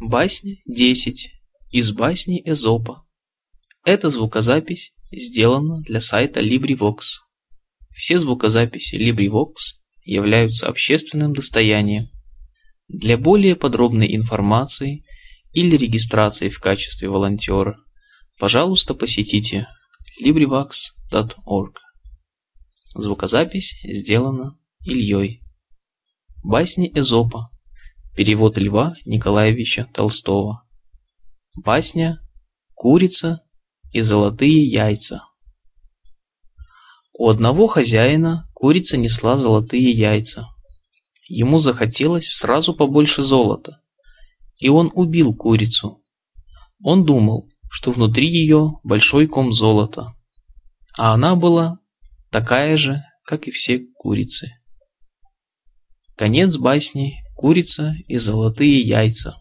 Басня 10 из басни Эзопа. Эта звукозапись сделана для сайта LibriVox. Все звукозаписи LibriVox являются общественным достоянием. Для более подробной информации или регистрации в качестве волонтера, пожалуйста, посетите LibriVox.org. Звукозапись сделана Ильей. Басни Эзопа. Перевод Льва Николаевича Толстого. Басня «Курица и золотые яйца». У одного хозяина курица несла золотые яйца. Ему захотелось сразу побольше золота, и он убил курицу. Он думал, что внутри ее большой ком золота, а она была такая же, как и все курицы. Конец басни «Курица и золотые яйца».